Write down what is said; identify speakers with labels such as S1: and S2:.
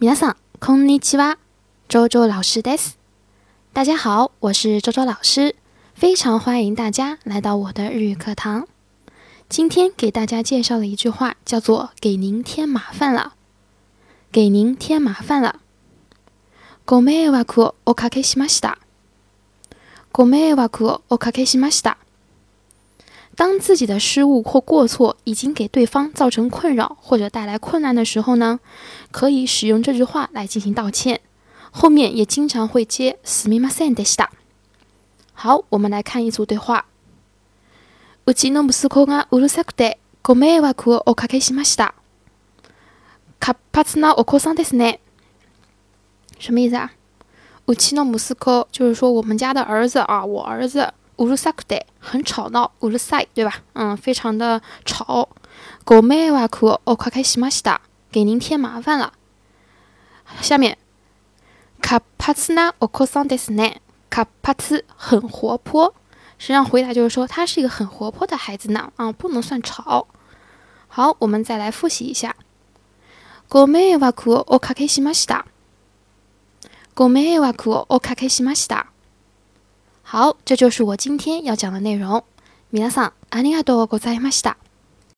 S1: 皆さん、こんにちは。周周老师です。大家好，我是周周老师，非常欢迎大家来到我的日语课堂。今天给大家介绍的一句话叫做“给您添麻烦了”。给您添麻烦了。ご迷惑をおかけしました。ご迷惑をおかけしました。 当自己的失误或过错已经给对方造成困扰或者带来困难的时候呢，可以使用这句话来进行道歉。后面也经常会接すみませんでした。好，我们来看一组对话。うちの息子がうるさくてご迷惑をおかけしました。活発なお子さんですね。什么意思啊？うちの息子就是说我们家的儿子啊，我儿子。 乌鲁萨克德很吵闹，乌鲁塞对吧？嗯，非常的吵。ご迷惑をおかけしました，给您添麻烦了。下面，活発なお子さんですね。活発很活泼，实际上回答就是说他是一个很活泼的孩子呢。啊，不能算吵。好，我们再来复习一下。ご迷惑をおかけしました。ご迷惑をおかけしました。 好，这就是我今天要讲的内容。皆さん、ありがとうございました。